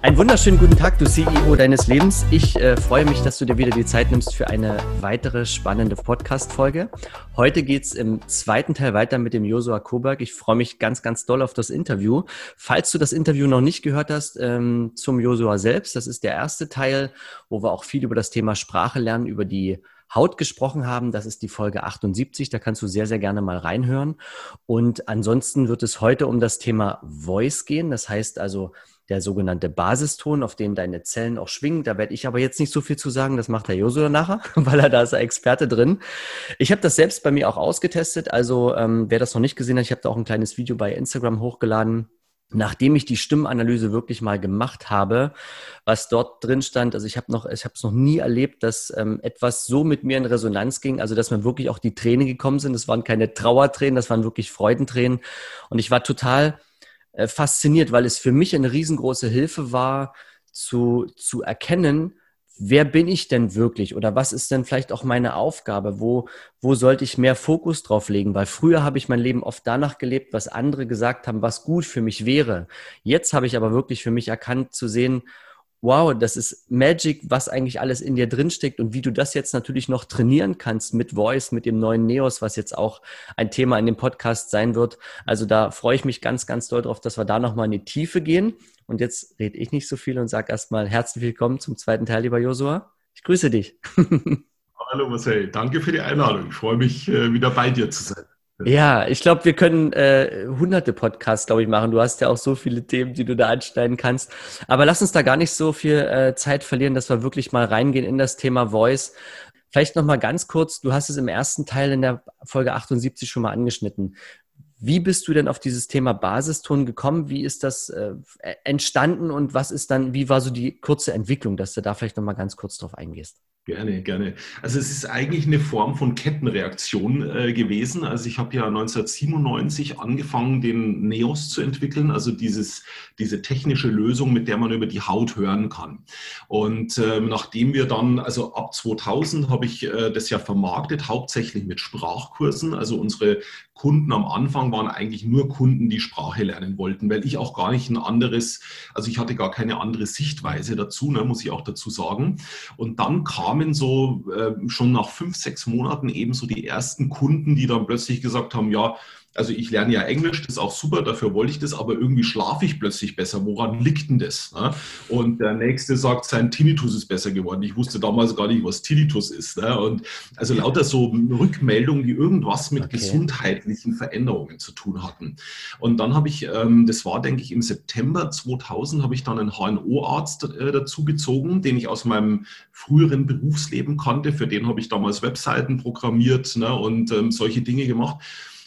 Einen wunderschönen guten Tag, du CEO deines Lebens. Ich äh, freue mich, dass du dir wieder die Zeit nimmst für eine weitere spannende Podcast-Folge. Heute geht's im zweiten Teil weiter mit dem Josua Koberg. Ich freue mich ganz, ganz doll auf das Interview. Falls du das Interview noch nicht gehört hast ähm, zum Josua selbst, das ist der erste Teil, wo wir auch viel über das Thema Sprache lernen, über die Haut gesprochen haben. Das ist die Folge 78. Da kannst du sehr, sehr gerne mal reinhören. Und ansonsten wird es heute um das Thema Voice gehen. Das heißt also, der sogenannte Basiston, auf dem deine Zellen auch schwingen. Da werde ich aber jetzt nicht so viel zu sagen, das macht der Josua nachher, weil er da ist er Experte drin. Ich habe das selbst bei mir auch ausgetestet, also ähm, wer das noch nicht gesehen hat, ich habe da auch ein kleines Video bei Instagram hochgeladen. Nachdem ich die Stimmanalyse wirklich mal gemacht habe, was dort drin stand, also ich habe noch, ich habe es noch nie erlebt, dass ähm, etwas so mit mir in Resonanz ging, also dass mir wirklich auch die Tränen gekommen sind. Das waren keine Trauertränen, das waren wirklich Freudentränen. Und ich war total äh, fasziniert, weil es für mich eine riesengroße Hilfe war, zu, zu erkennen, wer bin ich denn wirklich oder was ist denn vielleicht auch meine Aufgabe? Wo, wo sollte ich mehr Fokus drauf legen? Weil früher habe ich mein Leben oft danach gelebt, was andere gesagt haben, was gut für mich wäre. Jetzt habe ich aber wirklich für mich erkannt zu sehen, wow, das ist Magic, was eigentlich alles in dir drinsteckt und wie du das jetzt natürlich noch trainieren kannst mit Voice, mit dem neuen Neos, was jetzt auch ein Thema in dem Podcast sein wird. Also da freue ich mich ganz, ganz doll drauf, dass wir da nochmal in die Tiefe gehen. Und jetzt rede ich nicht so viel und sage erstmal herzlich willkommen zum zweiten Teil, lieber Josua. Ich grüße dich. Hallo Marcel, danke für die Einladung. Ich freue mich, äh, wieder bei dir zu sein. Ja, ich glaube, wir können äh, hunderte Podcasts, glaube ich, machen. Du hast ja auch so viele Themen, die du da anschneiden kannst. Aber lass uns da gar nicht so viel äh, Zeit verlieren, dass wir wirklich mal reingehen in das Thema Voice. Vielleicht noch mal ganz kurz, du hast es im ersten Teil in der Folge 78 schon mal angeschnitten. Wie bist du denn auf dieses Thema Basiston gekommen? Wie ist das äh, entstanden und was ist dann, wie war so die kurze Entwicklung, dass du da vielleicht noch mal ganz kurz drauf eingehst? Gerne, gerne. Also es ist eigentlich eine Form von Kettenreaktion äh, gewesen. Also ich habe ja 1997 angefangen, den NEOS zu entwickeln, also dieses, diese technische Lösung, mit der man über die Haut hören kann. Und äh, nachdem wir dann, also ab 2000 habe ich äh, das ja vermarktet, hauptsächlich mit Sprachkursen. Also unsere Kunden am Anfang waren eigentlich nur Kunden, die Sprache lernen wollten, weil ich auch gar nicht ein anderes, also ich hatte gar keine andere Sichtweise dazu, ne, muss ich auch dazu sagen. Und dann kamen so äh, schon nach fünf, sechs Monaten eben so die ersten Kunden, die dann plötzlich gesagt haben, ja, also ich lerne ja Englisch, das ist auch super, dafür wollte ich das, aber irgendwie schlafe ich plötzlich besser. Woran liegt denn das? Ne? Und der nächste sagt, sein Tinnitus ist besser geworden. Ich wusste damals gar nicht, was Tinnitus ist. Ne? Und also lauter so Rückmeldungen, die irgendwas mit okay. gesundheitlichen Veränderungen zu tun hatten. Und dann habe ich, ähm, das war, denke ich, im September 2000, habe ich dann einen HNO-Arzt äh, dazu gezogen, den ich aus meinem früheren Berufsleben kannte. Für den habe ich damals Webseiten programmiert ne? und ähm, solche Dinge gemacht.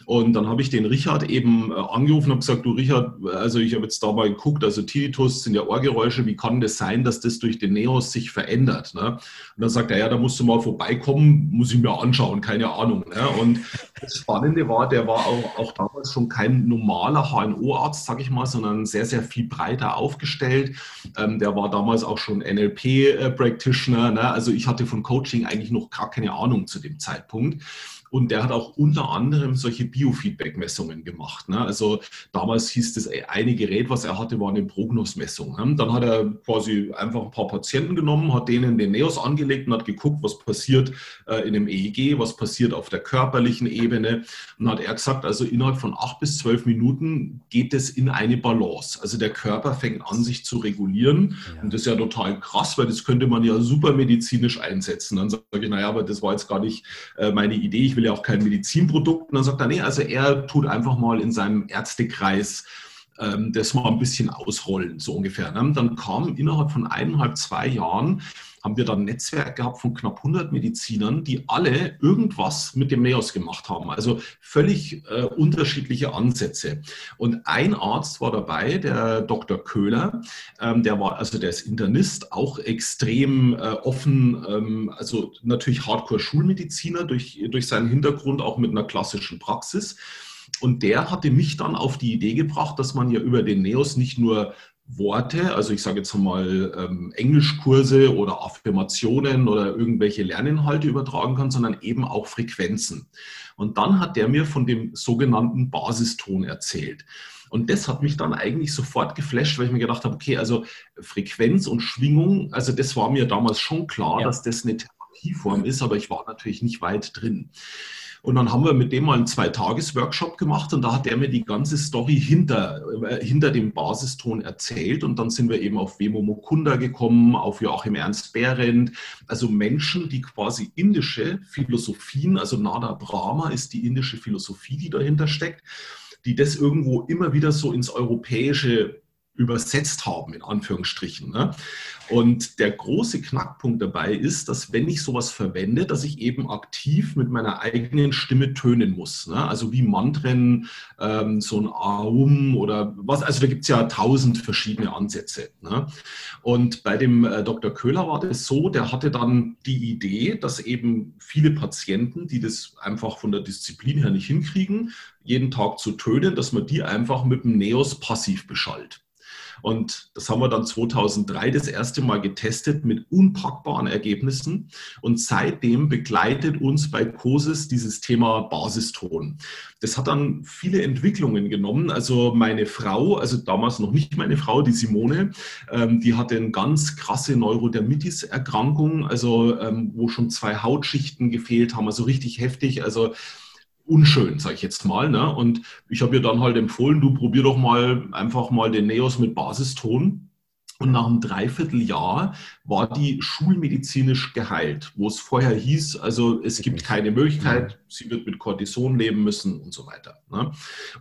Und dann habe ich den Richard eben äh, angerufen und gesagt, du Richard, also ich habe jetzt da mal geguckt, also Tinnitus sind ja Ohrgeräusche, wie kann das sein, dass das durch den Neos sich verändert? Ne? Und dann sagt er, ja, da musst du mal vorbeikommen, muss ich mir anschauen, keine Ahnung. Ne? Und das Spannende war, der war auch, auch damals schon kein normaler HNO-Arzt, sage ich mal, sondern sehr, sehr viel breiter aufgestellt. Ähm, der war damals auch schon NLP-Practitioner. Äh, ne? Also ich hatte von Coaching eigentlich noch gar keine Ahnung zu dem Zeitpunkt. Und der hat auch unter anderem solche Biofeedback-Messungen gemacht. Ne? Also damals hieß das eine Gerät, was er hatte, war eine Prognosmessung. Ne? Dann hat er quasi einfach ein paar Patienten genommen, hat denen den Neos angelegt und hat geguckt, was passiert äh, in dem EEG, was passiert auf der körperlichen Ebene. Und hat er gesagt, also innerhalb von acht bis zwölf Minuten geht es in eine Balance. Also der Körper fängt an, sich zu regulieren. Ja. Und das ist ja total krass, weil das könnte man ja super medizinisch einsetzen. Dann sage ich, naja, aber das war jetzt gar nicht äh, meine Idee. Ich will ja auch kein Medizinprodukt. Und dann sagt er, nee, also er tut einfach mal in seinem Ärztekreis ähm, das mal ein bisschen ausrollen, so ungefähr. Ne? Dann kam innerhalb von eineinhalb, zwei Jahren haben wir dann ein Netzwerk gehabt von knapp 100 Medizinern, die alle irgendwas mit dem NEOS gemacht haben. Also völlig äh, unterschiedliche Ansätze. Und ein Arzt war dabei, der Dr. Köhler, ähm, der war, also der ist Internist, auch extrem äh, offen, ähm, also natürlich Hardcore-Schulmediziner durch, durch seinen Hintergrund, auch mit einer klassischen Praxis. Und der hatte mich dann auf die Idee gebracht, dass man ja über den NEOS nicht nur Worte, also ich sage jetzt mal ähm, Englischkurse oder Affirmationen oder irgendwelche Lerninhalte übertragen kann, sondern eben auch Frequenzen. Und dann hat der mir von dem sogenannten Basiston erzählt. Und das hat mich dann eigentlich sofort geflasht, weil ich mir gedacht habe, okay, also Frequenz und Schwingung, also das war mir damals schon klar, ja. dass das eine Therapieform ist, aber ich war natürlich nicht weit drin. Und dann haben wir mit dem mal einen Zwei-Tages-Workshop gemacht und da hat er mir die ganze Story hinter, äh, hinter dem Basiston erzählt. Und dann sind wir eben auf Wemo Mukunda gekommen, auf Joachim Ernst Behrendt, also Menschen, die quasi indische Philosophien, also Nada Brahma ist die indische Philosophie, die dahinter steckt, die das irgendwo immer wieder so ins Europäische übersetzt haben, in Anführungsstrichen. Ne? Und der große Knackpunkt dabei ist, dass wenn ich sowas verwende, dass ich eben aktiv mit meiner eigenen Stimme tönen muss. Ne? Also wie Mantren, ähm, so ein Aum oder was. Also da gibt es ja tausend verschiedene Ansätze. Ne? Und bei dem äh, Dr. Köhler war das so, der hatte dann die Idee, dass eben viele Patienten, die das einfach von der Disziplin her nicht hinkriegen, jeden Tag zu tönen, dass man die einfach mit dem Neos passiv beschallt. Und das haben wir dann 2003 das erste Mal getestet mit unpackbaren Ergebnissen. Und seitdem begleitet uns bei COSIS dieses Thema Basiston. Das hat dann viele Entwicklungen genommen. Also meine Frau, also damals noch nicht meine Frau, die Simone, ähm, die hatte eine ganz krasse Neurodermitis-Erkrankung, also ähm, wo schon zwei Hautschichten gefehlt haben, also richtig heftig. Also unschön, sage ich jetzt mal. Ne? Und ich habe ihr dann halt empfohlen, du probier doch mal einfach mal den Neos mit Basiston. Und nach einem Dreivierteljahr war die schulmedizinisch geheilt, wo es vorher hieß, also es gibt keine Möglichkeit, sie wird mit Cortison leben müssen und so weiter. Ne?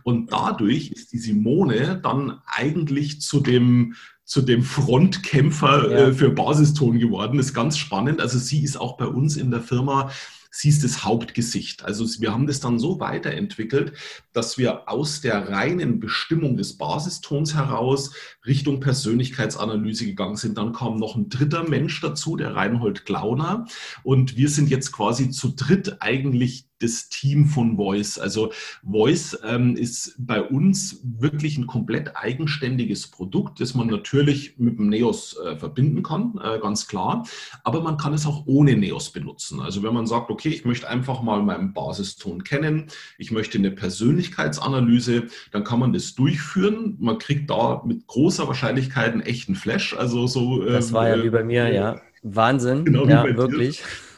Und dadurch ist die Simone dann eigentlich zu dem, zu dem Frontkämpfer ja. äh, für Basiston geworden. Das ist ganz spannend. Also sie ist auch bei uns in der Firma sie ist das Hauptgesicht. Also wir haben das dann so weiterentwickelt, dass wir aus der reinen Bestimmung des Basistons heraus Richtung Persönlichkeitsanalyse gegangen sind. Dann kam noch ein dritter Mensch dazu, der Reinhold Glauner. Und wir sind jetzt quasi zu dritt eigentlich das Team von Voice. Also Voice ähm, ist bei uns wirklich ein komplett eigenständiges Produkt, das man natürlich mit dem Neos äh, verbinden kann, äh, ganz klar. Aber man kann es auch ohne Neos benutzen. Also wenn man sagt, okay, ich möchte einfach mal meinen Basiston kennen, ich möchte eine Persönlichkeitsanalyse, dann kann man das durchführen. Man kriegt da mit großer Wahrscheinlichkeit einen echten Flash. Also so. Äh, das war ja wie bei mir, äh, ja. Wahnsinn. Genau, ja, wirklich. Dir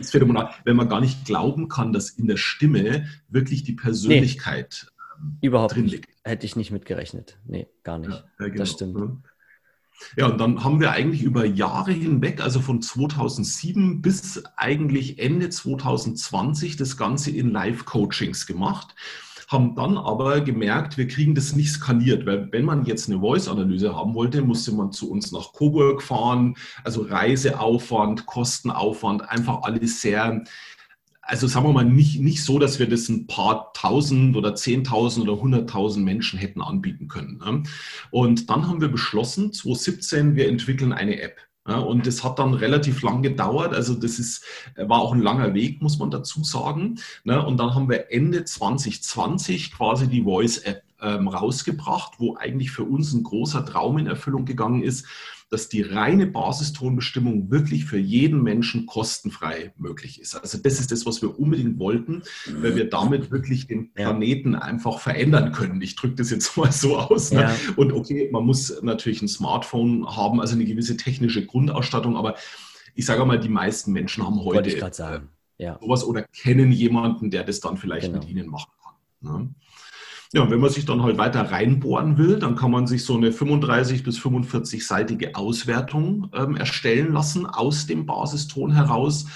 ist phänomenal, wenn man gar nicht glauben kann, dass in der Stimme wirklich die Persönlichkeit nee, ähm, überhaupt drin liegt. Hätte ich nicht mitgerechnet. Nee, gar nicht. Ja, genau. Das stimmt. Ja, und dann haben wir eigentlich über Jahre hinweg, also von 2007 bis eigentlich Ende 2020, das Ganze in Live-Coachings gemacht haben dann aber gemerkt, wir kriegen das nicht skaliert, weil wenn man jetzt eine Voice-Analyse haben wollte, musste man zu uns nach Coburg fahren, also Reiseaufwand, Kostenaufwand, einfach alles sehr, also sagen wir mal nicht, nicht so, dass wir das ein paar tausend oder zehntausend oder hunderttausend Menschen hätten anbieten können. Ne? Und dann haben wir beschlossen, 2017, wir entwickeln eine App. Ja, und das hat dann relativ lang gedauert. Also das ist, war auch ein langer Weg, muss man dazu sagen. Ne? Und dann haben wir Ende 2020 quasi die Voice-App ähm, rausgebracht, wo eigentlich für uns ein großer Traum in Erfüllung gegangen ist dass die reine Basistonbestimmung wirklich für jeden Menschen kostenfrei möglich ist. Also das ist das, was wir unbedingt wollten, weil wir damit wirklich den Planeten einfach verändern können. Ich drücke das jetzt mal so aus. Ne? Ja. Und okay, man muss natürlich ein Smartphone haben, also eine gewisse technische Grundausstattung, aber ich sage mal, die meisten Menschen haben heute ja. sowas oder kennen jemanden, der das dann vielleicht genau. mit ihnen machen kann. Ne? Ja, wenn man sich dann halt weiter reinbohren will, dann kann man sich so eine 35 bis 45-seitige Auswertung ähm, erstellen lassen aus dem Basiston heraus,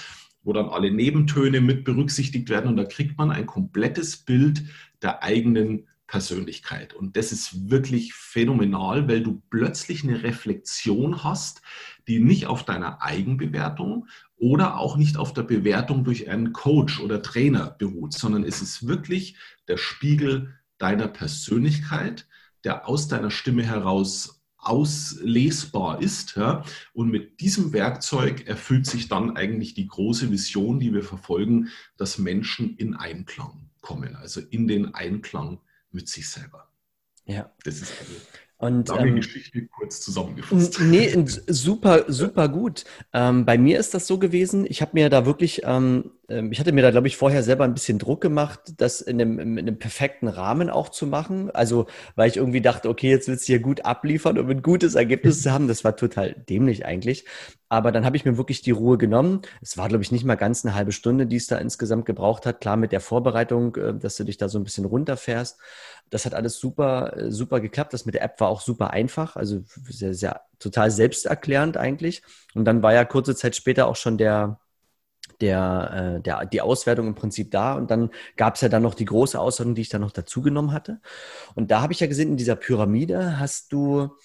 wo dann alle Nebentöne mit berücksichtigt werden und da kriegt man ein komplettes Bild der eigenen Persönlichkeit. Und das ist wirklich phänomenal, weil du plötzlich eine Reflexion hast, die nicht auf deiner Eigenbewertung oder auch nicht auf der Bewertung durch einen Coach oder Trainer beruht, sondern es ist wirklich der Spiegel deiner Persönlichkeit, der aus deiner Stimme heraus auslesbar ist. Ja? Und mit diesem Werkzeug erfüllt sich dann eigentlich die große Vision, die wir verfolgen, dass Menschen in Einklang kommen, also in den Einklang mit sich selber. Ja. Das ist eine und, Lange ähm, Geschichte kurz zusammengefasst. Nee, super, super gut. Ähm, bei mir ist das so gewesen, ich habe mir da wirklich, ähm, ähm, ich hatte mir da, glaube ich, vorher selber ein bisschen Druck gemacht, das in einem, in einem, perfekten Rahmen auch zu machen. Also, weil ich irgendwie dachte, okay, jetzt willst du hier gut abliefern, um ein gutes Ergebnis zu haben. Das war total dämlich eigentlich. Aber dann habe ich mir wirklich die Ruhe genommen. Es war, glaube ich, nicht mal ganz eine halbe Stunde, die es da insgesamt gebraucht hat. Klar mit der Vorbereitung, äh, dass du dich da so ein bisschen runterfährst. Das hat alles super, äh, super geklappt. Das mit der App war auch super einfach, also sehr, sehr total selbsterklärend eigentlich. Und dann war ja kurze Zeit später auch schon der, der, äh, der, die Auswertung im Prinzip da. Und dann gab es ja dann noch die große Auswertung, die ich dann noch dazu genommen hatte. Und da habe ich ja gesehen, in dieser Pyramide hast du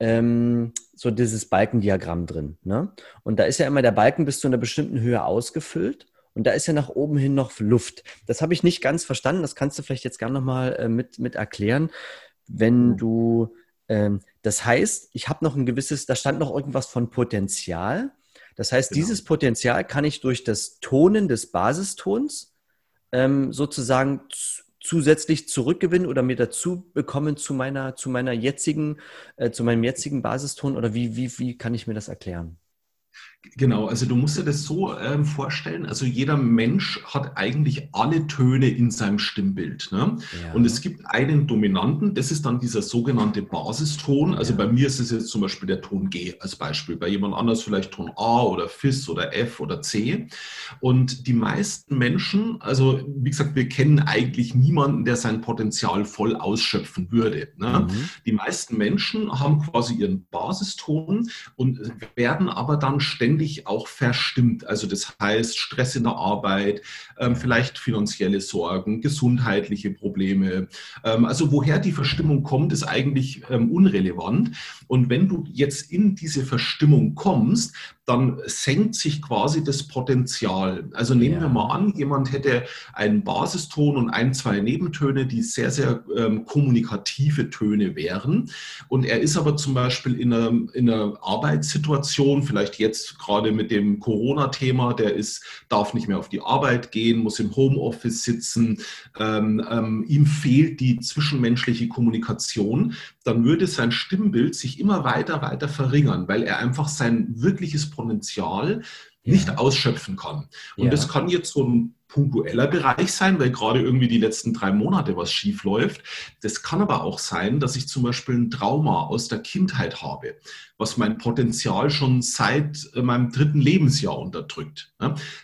ähm, so dieses Balkendiagramm drin. Ne? Und da ist ja immer der Balken bis zu einer bestimmten Höhe ausgefüllt. Und da ist ja nach oben hin noch Luft. Das habe ich nicht ganz verstanden. Das kannst du vielleicht jetzt gerne nochmal äh, mit, mit erklären. Wenn mhm. du, ähm, das heißt, ich habe noch ein gewisses, da stand noch irgendwas von Potenzial. Das heißt, genau. dieses Potenzial kann ich durch das Tonen des Basistons ähm, sozusagen zusätzlich zurückgewinnen oder mir dazu bekommen zu meiner, zu meiner jetzigen, äh, zu meinem jetzigen Basiston oder wie, wie, wie kann ich mir das erklären? Genau, also du musst dir das so ähm, vorstellen, also jeder Mensch hat eigentlich alle Töne in seinem Stimmbild. Ne? Ja. Und es gibt einen dominanten, das ist dann dieser sogenannte Basiston. Also ja. bei mir ist es jetzt zum Beispiel der Ton G als Beispiel, bei jemand anders vielleicht Ton A oder Fis oder F oder C. Und die meisten Menschen, also wie gesagt, wir kennen eigentlich niemanden, der sein Potenzial voll ausschöpfen würde. Ne? Mhm. Die meisten Menschen haben quasi ihren Basiston und werden aber dann ständig ständig auch verstimmt. Also das heißt Stress in der Arbeit, ähm, vielleicht finanzielle Sorgen, gesundheitliche Probleme. Ähm, also woher die Verstimmung kommt, ist eigentlich ähm, unrelevant. Und wenn du jetzt in diese Verstimmung kommst, dann senkt sich quasi das Potenzial. Also nehmen ja. wir mal an, jemand hätte einen Basiston und ein, zwei Nebentöne, die sehr, sehr ähm, kommunikative Töne wären. Und er ist aber zum Beispiel in einer, in einer Arbeitssituation, vielleicht jetzt gerade mit dem Corona-Thema, der ist, darf nicht mehr auf die Arbeit gehen, muss im Homeoffice sitzen, ähm, ähm, ihm fehlt die zwischenmenschliche Kommunikation, dann würde sein Stimmbild sich immer weiter, weiter verringern, weil er einfach sein wirkliches Potenzial nicht ausschöpfen kann. Und ja. das kann jetzt so ein punktueller Bereich sein, weil gerade irgendwie die letzten drei Monate was schief läuft. Das kann aber auch sein, dass ich zum Beispiel ein Trauma aus der Kindheit habe, was mein Potenzial schon seit äh, meinem dritten Lebensjahr unterdrückt.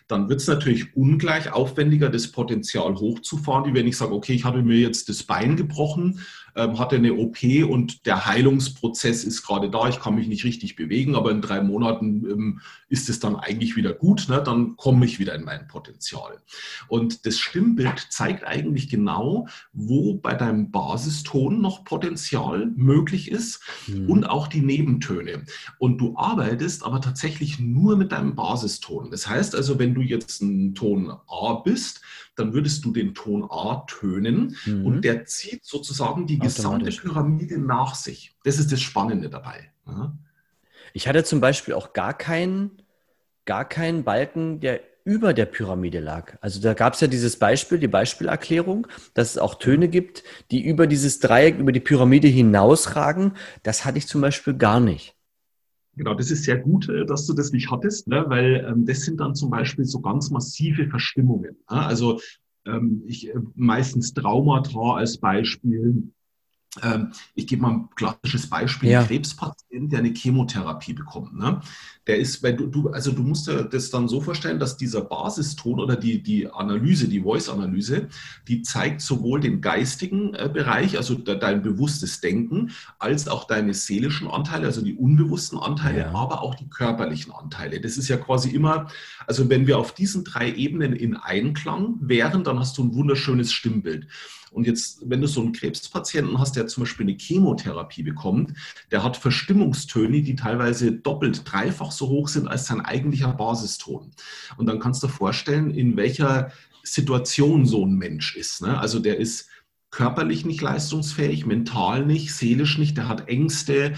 Dann wird es natürlich ungleich aufwendiger, das Potenzial hochzufahren, wie wenn ich sage, okay, ich hatte mir jetzt das Bein gebrochen ähm, hatte eine OP und der Heilungsprozess ist gerade da. Ich kann mich nicht richtig bewegen, aber in drei Monaten ähm, ist es dann eigentlich wieder gut. Ne? Dann komme ich wieder in mein Potenzial. Und das Stimmbild zeigt eigentlich genau, wo bei deinem Basiston noch Potenzial möglich ist mhm. und auch die Nebentöne. Und du arbeitest aber tatsächlich nur mit deinem Basiston. Das heißt also, wenn du jetzt ein Ton A bist, dann würdest du den Ton A tönen mhm. und der zieht sozusagen die gesamte Pyramide nach sich. Das ist das Spannende dabei. Ja. Ich hatte zum Beispiel auch gar keinen, gar keinen Balken, der über der Pyramide lag. Also da gab es ja dieses Beispiel, die Beispielerklärung, dass es auch Töne gibt, die über dieses Dreieck, über die Pyramide hinausragen. Das hatte ich zum Beispiel gar nicht. Genau, das ist sehr gut, äh, dass du das nicht hattest, ne? weil ähm, das sind dann zum Beispiel so ganz massive Verstimmungen. Ne? Also ähm, ich äh, meistens Traumata als Beispiel, ich gebe mal ein klassisches Beispiel, ja. ein Krebspatient, der eine Chemotherapie bekommt. Ne? Der ist, weil du, du, also du musst dir das dann so vorstellen, dass dieser Basiston oder die, die Analyse, die Voice-Analyse, die zeigt sowohl den geistigen äh, Bereich, also de, dein bewusstes Denken, als auch deine seelischen Anteile, also die unbewussten Anteile, ja. aber auch die körperlichen Anteile. Das ist ja quasi immer, also wenn wir auf diesen drei Ebenen in Einklang wären, dann hast du ein wunderschönes Stimmbild. Und jetzt, wenn du so einen Krebspatienten hast, der zum Beispiel eine Chemotherapie bekommt, der hat Verstimmungstöne, die teilweise doppelt, dreifach so hoch sind als sein eigentlicher Basiston. Und dann kannst du dir vorstellen, in welcher Situation so ein Mensch ist. Ne? Also der ist körperlich nicht leistungsfähig, mental nicht, seelisch nicht, der hat Ängste,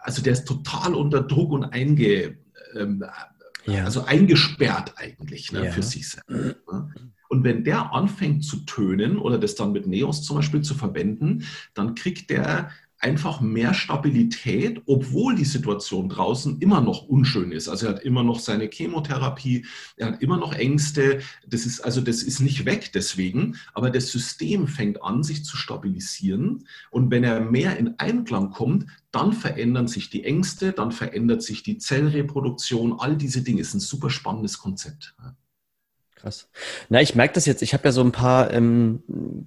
also der ist total unter Druck und einge, ähm, ja. also eingesperrt eigentlich ne, ja. für sich selbst. Ne? Und wenn der anfängt zu tönen oder das dann mit Neos zum Beispiel zu verwenden, dann kriegt der einfach mehr Stabilität, obwohl die Situation draußen immer noch unschön ist. Also er hat immer noch seine Chemotherapie, er hat immer noch Ängste. Das ist also das ist nicht weg deswegen, aber das System fängt an, sich zu stabilisieren. Und wenn er mehr in Einklang kommt, dann verändern sich die Ängste, dann verändert sich die Zellreproduktion. All diese Dinge ist ein super spannendes Konzept. Krass. Na, ich merke das jetzt. Ich habe ja so ein paar ähm,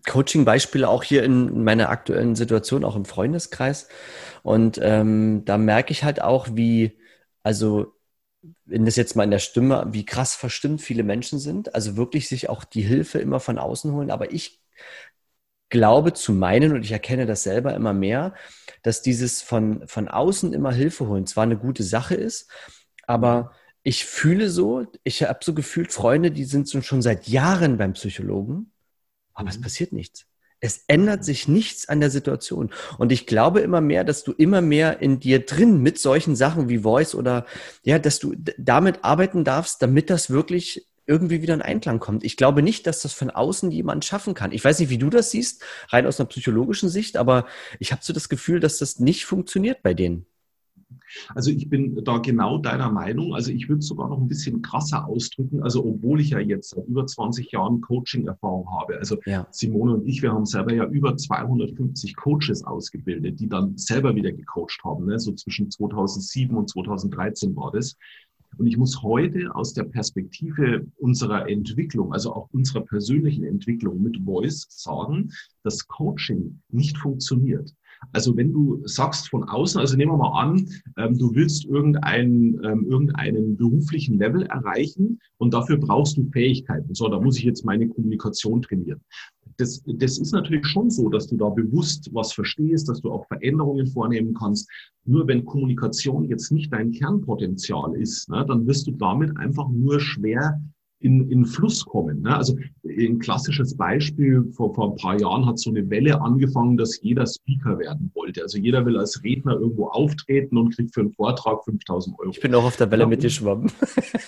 Coaching-Beispiele auch hier in meiner aktuellen Situation, auch im Freundeskreis. Und ähm, da merke ich halt auch, wie, also, wenn das jetzt mal in der Stimme, wie krass verstimmt viele Menschen sind. Also wirklich sich auch die Hilfe immer von außen holen. Aber ich glaube zu meinen, und ich erkenne das selber immer mehr, dass dieses von, von außen immer Hilfe holen zwar eine gute Sache ist, aber ich fühle so, ich habe so gefühlt Freunde, die sind schon seit Jahren beim Psychologen, aber mhm. es passiert nichts. Es ändert sich nichts an der Situation. Und ich glaube immer mehr, dass du immer mehr in dir drin mit solchen Sachen wie Voice oder ja, dass du damit arbeiten darfst, damit das wirklich irgendwie wieder in Einklang kommt. Ich glaube nicht, dass das von außen jemand schaffen kann. Ich weiß nicht, wie du das siehst, rein aus einer psychologischen Sicht, aber ich habe so das Gefühl, dass das nicht funktioniert bei denen. Also ich bin da genau deiner Meinung. Also ich würde es sogar noch ein bisschen krasser ausdrücken. Also obwohl ich ja jetzt seit über 20 Jahren Coaching-Erfahrung habe. Also ja. Simone und ich, wir haben selber ja über 250 Coaches ausgebildet, die dann selber wieder gecoacht haben. Ne? So zwischen 2007 und 2013 war das. Und ich muss heute aus der Perspektive unserer Entwicklung, also auch unserer persönlichen Entwicklung mit Voice sagen, dass Coaching nicht funktioniert. Also wenn du sagst von außen, also nehmen wir mal an, ähm, du willst irgendeinen, ähm, irgendeinen beruflichen Level erreichen und dafür brauchst du Fähigkeiten. So, da muss ich jetzt meine Kommunikation trainieren. Das, das ist natürlich schon so, dass du da bewusst was verstehst, dass du auch Veränderungen vornehmen kannst. Nur wenn Kommunikation jetzt nicht dein Kernpotenzial ist, ne, dann wirst du damit einfach nur schwer in, in Fluss kommen. Ne? Also ein klassisches Beispiel, vor, vor ein paar Jahren hat so eine Welle angefangen, dass jeder Speaker werden wollte. Also jeder will als Redner irgendwo auftreten und kriegt für einen Vortrag 5000 Euro. Ich bin auch auf der Welle ja, mit dir schwammen.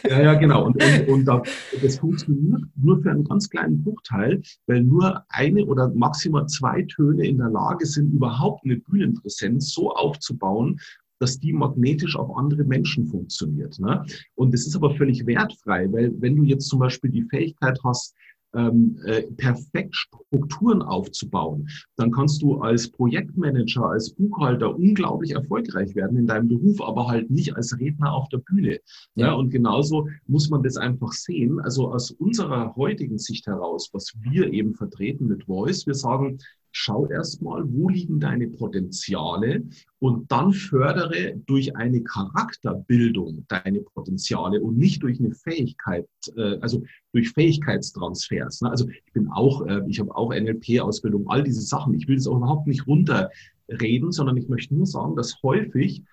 Ja, ja, genau. Und, und, und da, das funktioniert nur für einen ganz kleinen Bruchteil, weil nur eine oder maximal zwei Töne in der Lage sind, überhaupt eine Bühnenpräsenz so aufzubauen, dass die magnetisch auf andere Menschen funktioniert. Ne? Und das ist aber völlig wertfrei, weil wenn du jetzt zum Beispiel die Fähigkeit hast, ähm, äh, perfekt Strukturen aufzubauen, dann kannst du als Projektmanager, als Buchhalter unglaublich erfolgreich werden in deinem Beruf, aber halt nicht als Redner auf der Bühne. Ja. ja. und genauso muss man das einfach sehen. Also aus unserer heutigen Sicht heraus, was wir eben vertreten mit Voice, wir sagen, schau erstmal, wo liegen deine Potenziale und dann fördere durch eine Charakterbildung deine Potenziale und nicht durch eine Fähigkeit, äh, also durch Fähigkeitstransfers. Ne? Also ich bin auch, äh, ich habe auch NLP-Ausbildung, all diese Sachen. Ich will das auch überhaupt nicht runterreden, sondern ich möchte nur sagen, dass häufig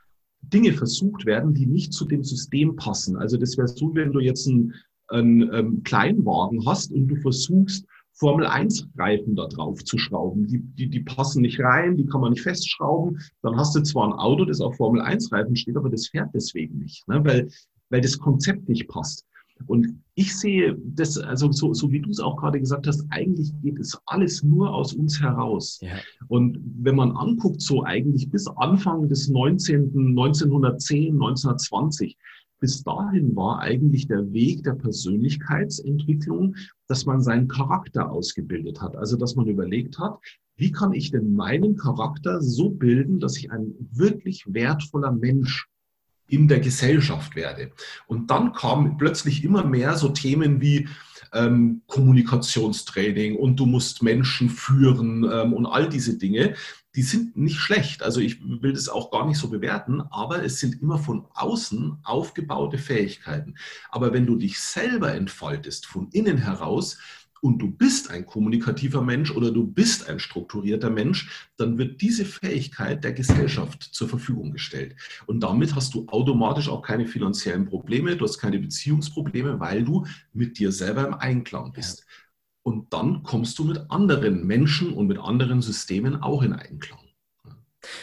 Dinge versucht werden, die nicht zu dem System passen. Also das wäre so, wenn du jetzt einen, einen, einen ähm, Kleinwagen hast und du versuchst, Formel-1-Reifen da drauf zu schrauben. Die, die, die passen nicht rein, die kann man nicht festschrauben. Dann hast du zwar ein Auto, das auf Formel-1-Reifen steht, aber das fährt deswegen nicht, ne? weil, weil das Konzept nicht passt. Und ich sehe das, also so, so wie du es auch gerade gesagt hast, eigentlich geht es alles nur aus uns heraus. Ja. Und wenn man anguckt, so eigentlich bis Anfang des 19., 1910, 1920, bis dahin war eigentlich der Weg der Persönlichkeitsentwicklung, dass man seinen Charakter ausgebildet hat. Also, dass man überlegt hat, wie kann ich denn meinen Charakter so bilden, dass ich ein wirklich wertvoller Mensch in der Gesellschaft werde. Und dann kamen plötzlich immer mehr so Themen wie ähm, Kommunikationstraining und du musst Menschen führen ähm, und all diese Dinge, die sind nicht schlecht. Also ich will das auch gar nicht so bewerten, aber es sind immer von außen aufgebaute Fähigkeiten. Aber wenn du dich selber entfaltest, von innen heraus, und du bist ein kommunikativer Mensch oder du bist ein strukturierter Mensch, dann wird diese Fähigkeit der Gesellschaft zur Verfügung gestellt. Und damit hast du automatisch auch keine finanziellen Probleme, du hast keine Beziehungsprobleme, weil du mit dir selber im Einklang bist. Und dann kommst du mit anderen Menschen und mit anderen Systemen auch in Einklang.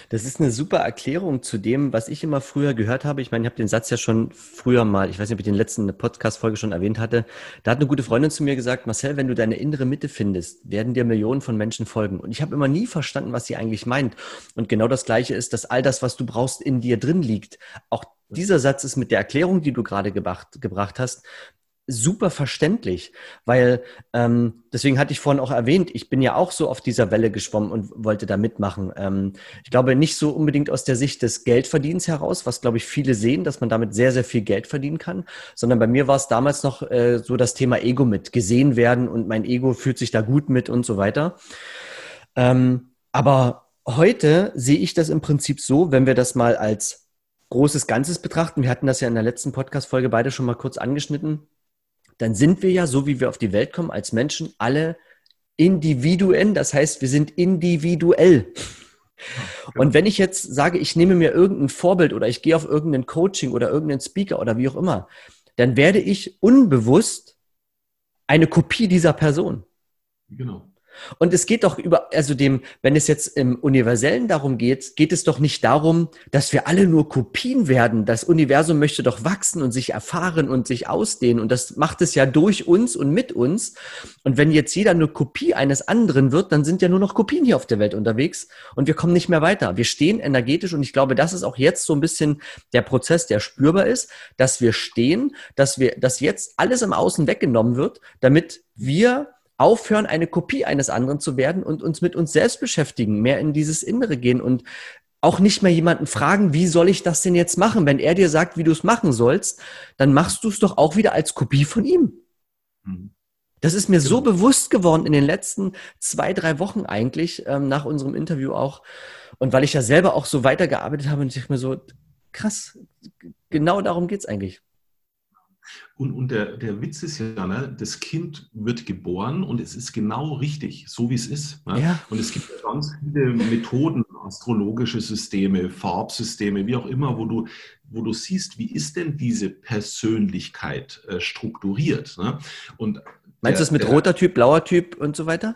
Das ist eine super Erklärung zu dem, was ich immer früher gehört habe. Ich meine, ich habe den Satz ja schon früher mal, ich weiß nicht, ob ich den letzten Podcast-Folge schon erwähnt hatte. Da hat eine gute Freundin zu mir gesagt, Marcel, wenn du deine innere Mitte findest, werden dir Millionen von Menschen folgen. Und ich habe immer nie verstanden, was sie eigentlich meint. Und genau das Gleiche ist, dass all das, was du brauchst, in dir drin liegt. Auch dieser Satz ist mit der Erklärung, die du gerade gebracht, gebracht hast, super verständlich, weil ähm, deswegen hatte ich vorhin auch erwähnt, ich bin ja auch so auf dieser Welle geschwommen und wollte da mitmachen. Ähm, ich glaube nicht so unbedingt aus der Sicht des Geldverdienens heraus, was glaube ich viele sehen, dass man damit sehr, sehr viel Geld verdienen kann, sondern bei mir war es damals noch äh, so das Thema Ego mit, gesehen werden und mein Ego fühlt sich da gut mit und so weiter. Ähm, aber heute sehe ich das im Prinzip so, wenn wir das mal als großes Ganzes betrachten. Wir hatten das ja in der letzten Podcast-Folge beide schon mal kurz angeschnitten dann sind wir ja, so wie wir auf die Welt kommen, als Menschen alle Individuen. Das heißt, wir sind individuell. Und wenn ich jetzt sage, ich nehme mir irgendein Vorbild oder ich gehe auf irgendein Coaching oder irgendeinen Speaker oder wie auch immer, dann werde ich unbewusst eine Kopie dieser Person. Genau. Und es geht doch über, also dem, wenn es jetzt im Universellen darum geht, geht es doch nicht darum, dass wir alle nur Kopien werden. Das Universum möchte doch wachsen und sich erfahren und sich ausdehnen. Und das macht es ja durch uns und mit uns. Und wenn jetzt jeder nur Kopie eines anderen wird, dann sind ja nur noch Kopien hier auf der Welt unterwegs und wir kommen nicht mehr weiter. Wir stehen energetisch und ich glaube, das ist auch jetzt so ein bisschen der Prozess, der spürbar ist, dass wir stehen, dass wir, dass jetzt alles im Außen weggenommen wird, damit wir aufhören, eine Kopie eines anderen zu werden und uns mit uns selbst beschäftigen, mehr in dieses Innere gehen und auch nicht mehr jemanden fragen, wie soll ich das denn jetzt machen? Wenn er dir sagt, wie du es machen sollst, dann machst du es doch auch wieder als Kopie von ihm. Mhm. Das ist mir so bewusst geworden in den letzten zwei, drei Wochen eigentlich, ähm, nach unserem Interview auch. Und weil ich ja selber auch so weitergearbeitet habe und ich mir so, krass, genau darum geht's eigentlich. Und, und der, der Witz ist ja, ne, das Kind wird geboren und es ist genau richtig, so wie es ist. Ne? Ja. Und es gibt ganz viele Methoden, astrologische Systeme, Farbsysteme, wie auch immer, wo du, wo du siehst, wie ist denn diese Persönlichkeit äh, strukturiert. Ne? Und Meinst du das mit der, roter Typ, blauer Typ und so weiter?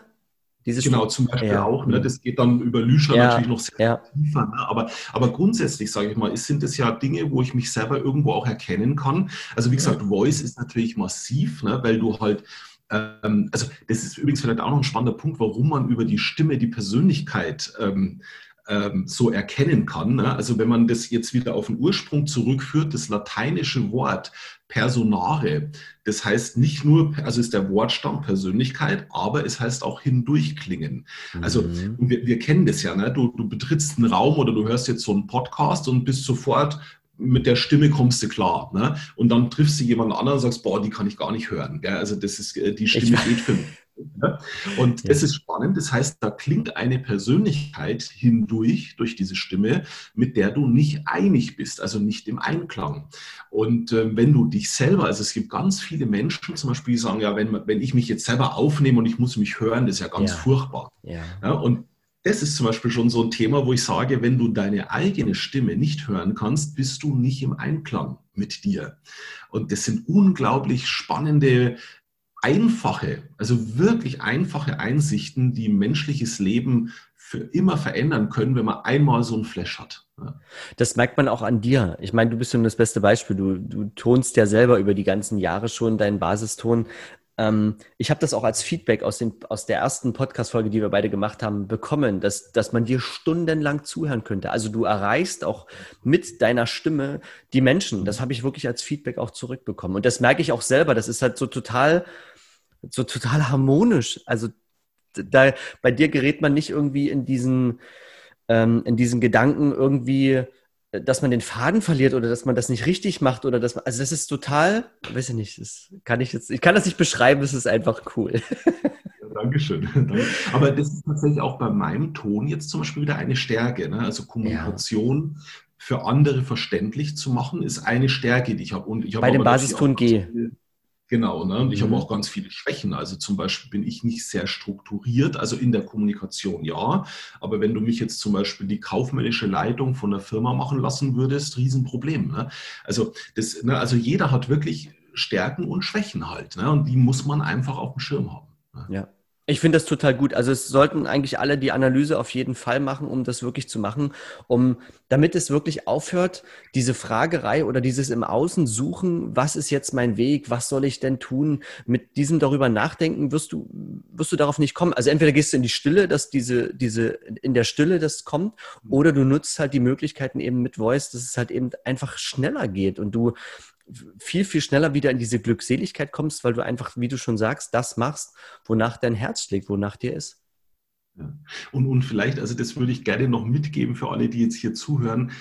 Dieses genau, zum Beispiel ja. auch. Ne? Das geht dann über Lüscher ja. natürlich noch sehr ja. tiefer. Ne? Aber, aber grundsätzlich, sage ich mal, sind es ja Dinge, wo ich mich selber irgendwo auch erkennen kann. Also wie gesagt, Voice ist natürlich massiv, ne? weil du halt ähm, also das ist übrigens vielleicht auch noch ein spannender Punkt, warum man über die Stimme die Persönlichkeit ähm, ähm, so erkennen kann. Ne? Also wenn man das jetzt wieder auf den Ursprung zurückführt, das lateinische Wort Personare, das heißt nicht nur, also ist der Wortstamm Persönlichkeit, aber es heißt auch hindurchklingen. Also mhm. wir, wir, kennen das ja, ne? du, du betrittst einen Raum oder du hörst jetzt so einen Podcast und bist sofort mit der Stimme kommst du klar. Ne? Und dann triffst du jemand anderen und sagst, boah, die kann ich gar nicht hören. Ja, also das ist, äh, die Stimme geht für mich. Ja? Und ja. das ist spannend. Das heißt, da klingt eine Persönlichkeit hindurch, durch diese Stimme, mit der du nicht einig bist, also nicht im Einklang. Und äh, wenn du dich selber, also es gibt ganz viele Menschen zum Beispiel, die sagen, ja, wenn, wenn ich mich jetzt selber aufnehme und ich muss mich hören, das ist ja ganz ja. furchtbar. Ja. und das ist zum Beispiel schon so ein Thema, wo ich sage, wenn du deine eigene Stimme nicht hören kannst, bist du nicht im Einklang mit dir. Und das sind unglaublich spannende einfache, also wirklich einfache Einsichten, die menschliches Leben für immer verändern können, wenn man einmal so ein Flash hat. Das merkt man auch an dir. Ich meine, du bist schon das beste Beispiel. Du, du tonst ja selber über die ganzen Jahre schon deinen Basiston. Ähm, ich habe das auch als Feedback aus, den, aus der ersten Podcast-Folge, die wir beide gemacht haben, bekommen, dass, dass man dir stundenlang zuhören könnte. Also du erreichst auch mit deiner Stimme die Menschen. Das habe ich wirklich als Feedback auch zurückbekommen. Und das merke ich auch selber. Das ist halt so total so total harmonisch. Also da bei dir gerät man nicht irgendwie in diesen, ähm, in diesen Gedanken irgendwie, dass man den Faden verliert oder dass man das nicht richtig macht oder dass man, also das ist total, weiß ich nicht, das kann ich jetzt, ich kann das nicht beschreiben, es ist einfach cool. Dankeschön. Aber das ist tatsächlich auch bei meinem Ton jetzt zum Beispiel wieder eine Stärke. Ne? Also Kommunikation ja. für andere verständlich zu machen, ist eine Stärke, die ich habe. Und ich bei dem Basiston G. Genau, ne? und ich mhm. habe auch ganz viele Schwächen. Also zum Beispiel bin ich nicht sehr strukturiert, also in der Kommunikation ja, aber wenn du mich jetzt zum Beispiel die kaufmännische Leitung von der Firma machen lassen würdest, Riesenproblem. Ne? Also, das, ne? also jeder hat wirklich Stärken und Schwächen halt ne? und die muss man einfach auf dem Schirm haben. Ne? Ja. Ich finde das total gut. Also es sollten eigentlich alle die Analyse auf jeden Fall machen, um das wirklich zu machen, um damit es wirklich aufhört, diese Fragerei oder dieses im Außen suchen, was ist jetzt mein Weg, was soll ich denn tun? Mit diesem darüber nachdenken wirst du wirst du darauf nicht kommen. Also entweder gehst du in die Stille, dass diese diese in der Stille das kommt, oder du nutzt halt die Möglichkeiten eben mit Voice, dass es halt eben einfach schneller geht und du viel, viel schneller wieder in diese Glückseligkeit kommst, weil du einfach, wie du schon sagst, das machst, wonach dein Herz schlägt, wonach dir ist. Ja. Und, und vielleicht, also das würde ich gerne noch mitgeben für alle, die jetzt hier zuhören,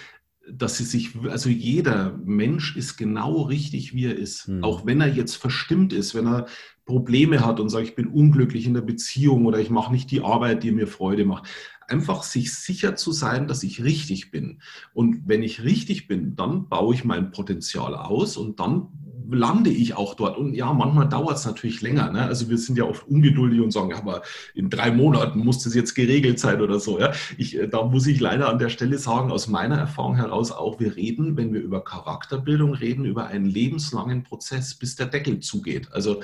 dass sie sich, also jeder Mensch ist genau richtig, wie er ist. Hm. Auch wenn er jetzt verstimmt ist, wenn er Probleme hat und sagt, ich bin unglücklich in der Beziehung oder ich mache nicht die Arbeit, die mir Freude macht einfach sich sicher zu sein, dass ich richtig bin. Und wenn ich richtig bin, dann baue ich mein Potenzial aus und dann lande ich auch dort. Und ja, manchmal dauert es natürlich länger. Ne? Also wir sind ja oft ungeduldig und sagen, aber in drei Monaten muss das jetzt geregelt sein oder so. Ja? Ich, äh, da muss ich leider an der Stelle sagen, aus meiner Erfahrung heraus auch, wir reden, wenn wir über Charakterbildung reden, über einen lebenslangen Prozess, bis der Deckel zugeht. Also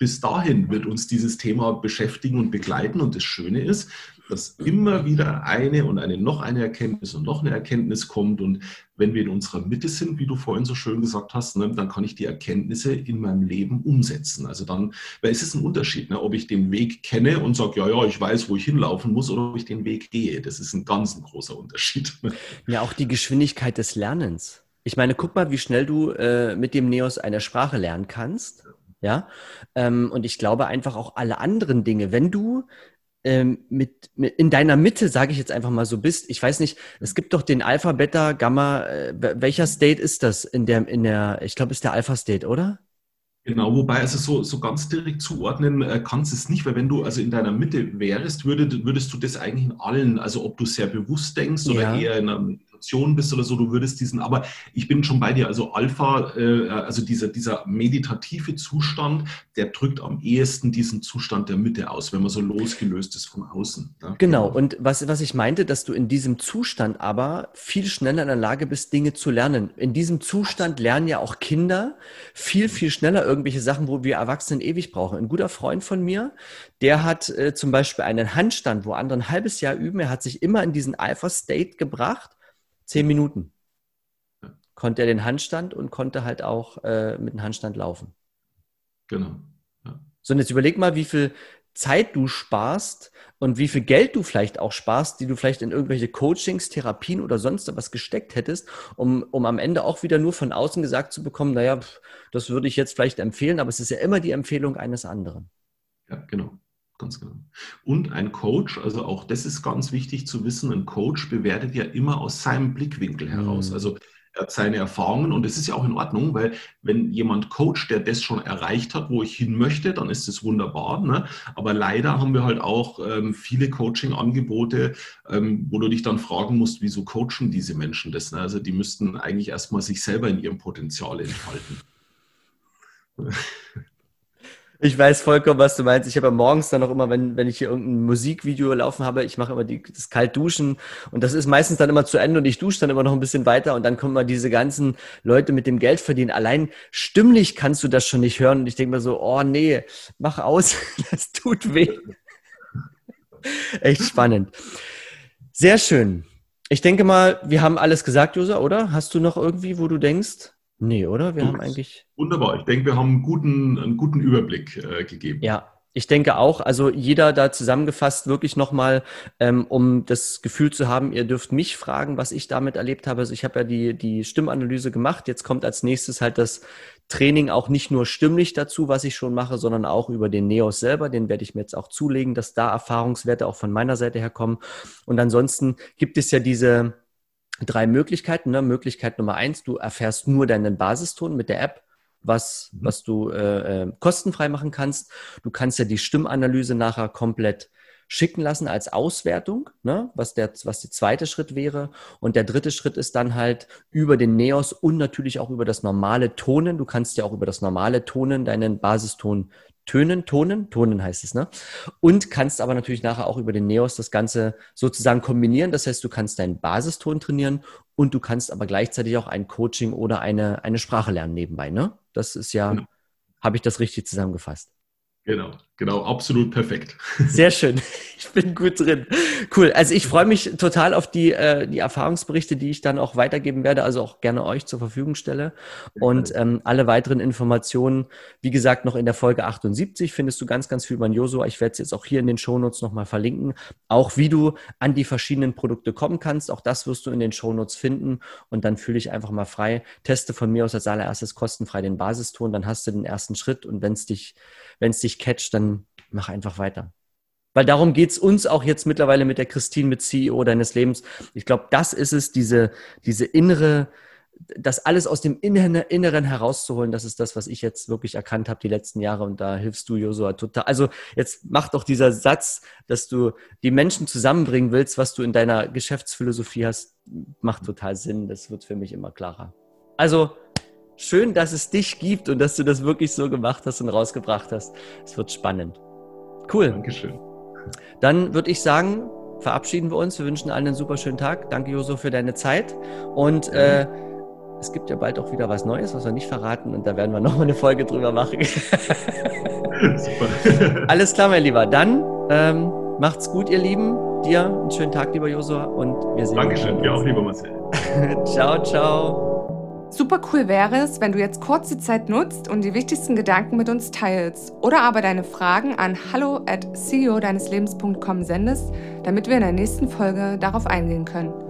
bis dahin wird uns dieses Thema beschäftigen und begleiten. Und das Schöne ist, dass immer wieder eine und eine noch eine Erkenntnis und noch eine Erkenntnis kommt. Und wenn wir in unserer Mitte sind, wie du vorhin so schön gesagt hast, ne, dann kann ich die Erkenntnisse in meinem Leben umsetzen. Also dann, weil es ist ein Unterschied, ne, ob ich den Weg kenne und sage, ja, ja, ich weiß, wo ich hinlaufen muss, oder ob ich den Weg gehe. Das ist ein ganz ein großer Unterschied. Ja, auch die Geschwindigkeit des Lernens. Ich meine, guck mal, wie schnell du äh, mit dem Neos eine Sprache lernen kannst. Ja, ähm, und ich glaube einfach auch alle anderen Dinge. Wenn du ähm, mit, mit, in deiner Mitte, sage ich jetzt einfach mal so bist. Ich weiß nicht, es gibt doch den Alpha, Beta, Gamma. Äh, welcher State ist das in der, in der, ich glaube, ist der Alpha State, oder? Genau, wobei also so, so ganz direkt zuordnen äh, kannst du es nicht, weil wenn du also in deiner Mitte wärst, würdest, würdest du das eigentlich in allen, also ob du sehr bewusst denkst oder ja. eher in einem Meditation bist oder so, du würdest diesen, aber ich bin schon bei dir, also Alpha, äh, also dieser, dieser meditative Zustand, der drückt am ehesten diesen Zustand der Mitte aus, wenn man so losgelöst ist von außen. Ja? Genau, und was, was ich meinte, dass du in diesem Zustand aber viel schneller in der Lage bist, Dinge zu lernen. In diesem Zustand lernen ja auch Kinder viel, viel schneller irgendwelche Sachen, wo wir Erwachsenen ewig brauchen. Ein guter Freund von mir, der hat äh, zum Beispiel einen Handstand, wo andere ein halbes Jahr üben. Er hat sich immer in diesen Alpha-State gebracht zehn Minuten konnte er den Handstand und konnte halt auch äh, mit dem Handstand laufen. Genau. Ja. So, und jetzt überleg mal, wie viel Zeit du sparst und wie viel Geld du vielleicht auch sparst, die du vielleicht in irgendwelche Coachings, Therapien oder sonst was gesteckt hättest, um, um am Ende auch wieder nur von außen gesagt zu bekommen, naja, pff, das würde ich jetzt vielleicht empfehlen, aber es ist ja immer die Empfehlung eines anderen. Ja, genau. Ganz genau. Und ein Coach, also auch das ist ganz wichtig zu wissen, ein Coach bewertet ja immer aus seinem Blickwinkel heraus. Mhm. Also er hat seine Erfahrungen und das ist ja auch in Ordnung, weil wenn jemand coacht, der das schon erreicht hat, wo ich hin möchte, dann ist das wunderbar. Ne? Aber leider haben wir halt auch ähm, viele Coaching-Angebote, ähm, wo du dich dann fragen musst, wieso coachen diese Menschen das? Ne? Also die müssten eigentlich erstmal sich selber in ihrem Potenzial entfalten. Ich weiß vollkommen, was du meinst. Ich habe ja morgens dann auch immer, wenn, wenn ich hier irgendein Musikvideo laufen habe, ich mache immer die, das Kaltduschen und das ist meistens dann immer zu Ende und ich dusche dann immer noch ein bisschen weiter und dann kommen mal diese ganzen Leute mit dem Geld verdienen. Allein stimmlich kannst du das schon nicht hören und ich denke mir so, oh nee, mach aus, das tut weh. Echt spannend. Sehr schön. Ich denke mal, wir haben alles gesagt, Josa, oder? Hast du noch irgendwie, wo du denkst, Nee, oder? Wir haben eigentlich. Wunderbar. Ich denke, wir haben einen guten, einen guten Überblick äh, gegeben. Ja, ich denke auch, also jeder da zusammengefasst wirklich nochmal, ähm, um das Gefühl zu haben, ihr dürft mich fragen, was ich damit erlebt habe. Also ich habe ja die, die Stimmanalyse gemacht. Jetzt kommt als nächstes halt das Training auch nicht nur stimmlich dazu, was ich schon mache, sondern auch über den Neos selber. Den werde ich mir jetzt auch zulegen, dass da Erfahrungswerte auch von meiner Seite herkommen. Und ansonsten gibt es ja diese, drei Möglichkeiten. Ne? Möglichkeit Nummer eins, du erfährst nur deinen Basiston mit der App, was, mhm. was du äh, äh, kostenfrei machen kannst. Du kannst ja die Stimmanalyse nachher komplett schicken lassen als Auswertung, ne? was, der, was der zweite Schritt wäre. Und der dritte Schritt ist dann halt über den Neos und natürlich auch über das normale Tonen. Du kannst ja auch über das normale Tonen deinen Basiston tönen, tonen, tonen heißt es, ne? Und kannst aber natürlich nachher auch über den Neos das Ganze sozusagen kombinieren. Das heißt, du kannst deinen Basiston trainieren und du kannst aber gleichzeitig auch ein Coaching oder eine, eine Sprache lernen nebenbei, ne? Das ist ja, genau. habe ich das richtig zusammengefasst? Genau, genau, absolut perfekt. Sehr schön. Ich bin gut drin. Cool. Also ich freue mich total auf die, äh, die Erfahrungsberichte, die ich dann auch weitergeben werde, also auch gerne euch zur Verfügung stelle. Und ähm, alle weiteren Informationen, wie gesagt, noch in der Folge 78 findest du ganz, ganz viel über Josua. Ich werde es jetzt auch hier in den Shownotes nochmal verlinken. Auch wie du an die verschiedenen Produkte kommen kannst. Auch das wirst du in den Shownotes finden. Und dann fühle ich einfach mal frei. Teste von mir aus als allererstes kostenfrei den Basiston. Dann hast du den ersten Schritt. Und wenn es dich, wenn es dich catcht, dann mach einfach weiter. Weil darum geht's uns auch jetzt mittlerweile mit der Christine, mit CEO deines Lebens. Ich glaube, das ist es, diese, diese innere, das alles aus dem Inneren herauszuholen, das ist das, was ich jetzt wirklich erkannt habe die letzten Jahre und da hilfst du, Josua, total. Also jetzt macht doch dieser Satz, dass du die Menschen zusammenbringen willst, was du in deiner Geschäftsphilosophie hast, macht total Sinn. Das wird für mich immer klarer. Also schön, dass es dich gibt und dass du das wirklich so gemacht hast und rausgebracht hast. Es wird spannend. Cool. Dankeschön. Dann würde ich sagen, verabschieden wir uns. Wir wünschen allen einen super schönen Tag. Danke, Joso, für deine Zeit. Und mhm. äh, es gibt ja bald auch wieder was Neues, was wir nicht verraten. Und da werden wir nochmal eine Folge drüber machen. super. Alles klar, mein Lieber. Dann ähm, macht's gut, ihr Lieben. Dir einen schönen Tag, lieber Josua. Und wir sehen Dankeschön. uns. Dankeschön. Dir auch, lieber Marcel. ciao, ciao. Super cool wäre es, wenn du jetzt kurz die Zeit nutzt und die wichtigsten Gedanken mit uns teilst oder aber deine Fragen an hallo at ceo deines Lebens.com sendest, damit wir in der nächsten Folge darauf eingehen können.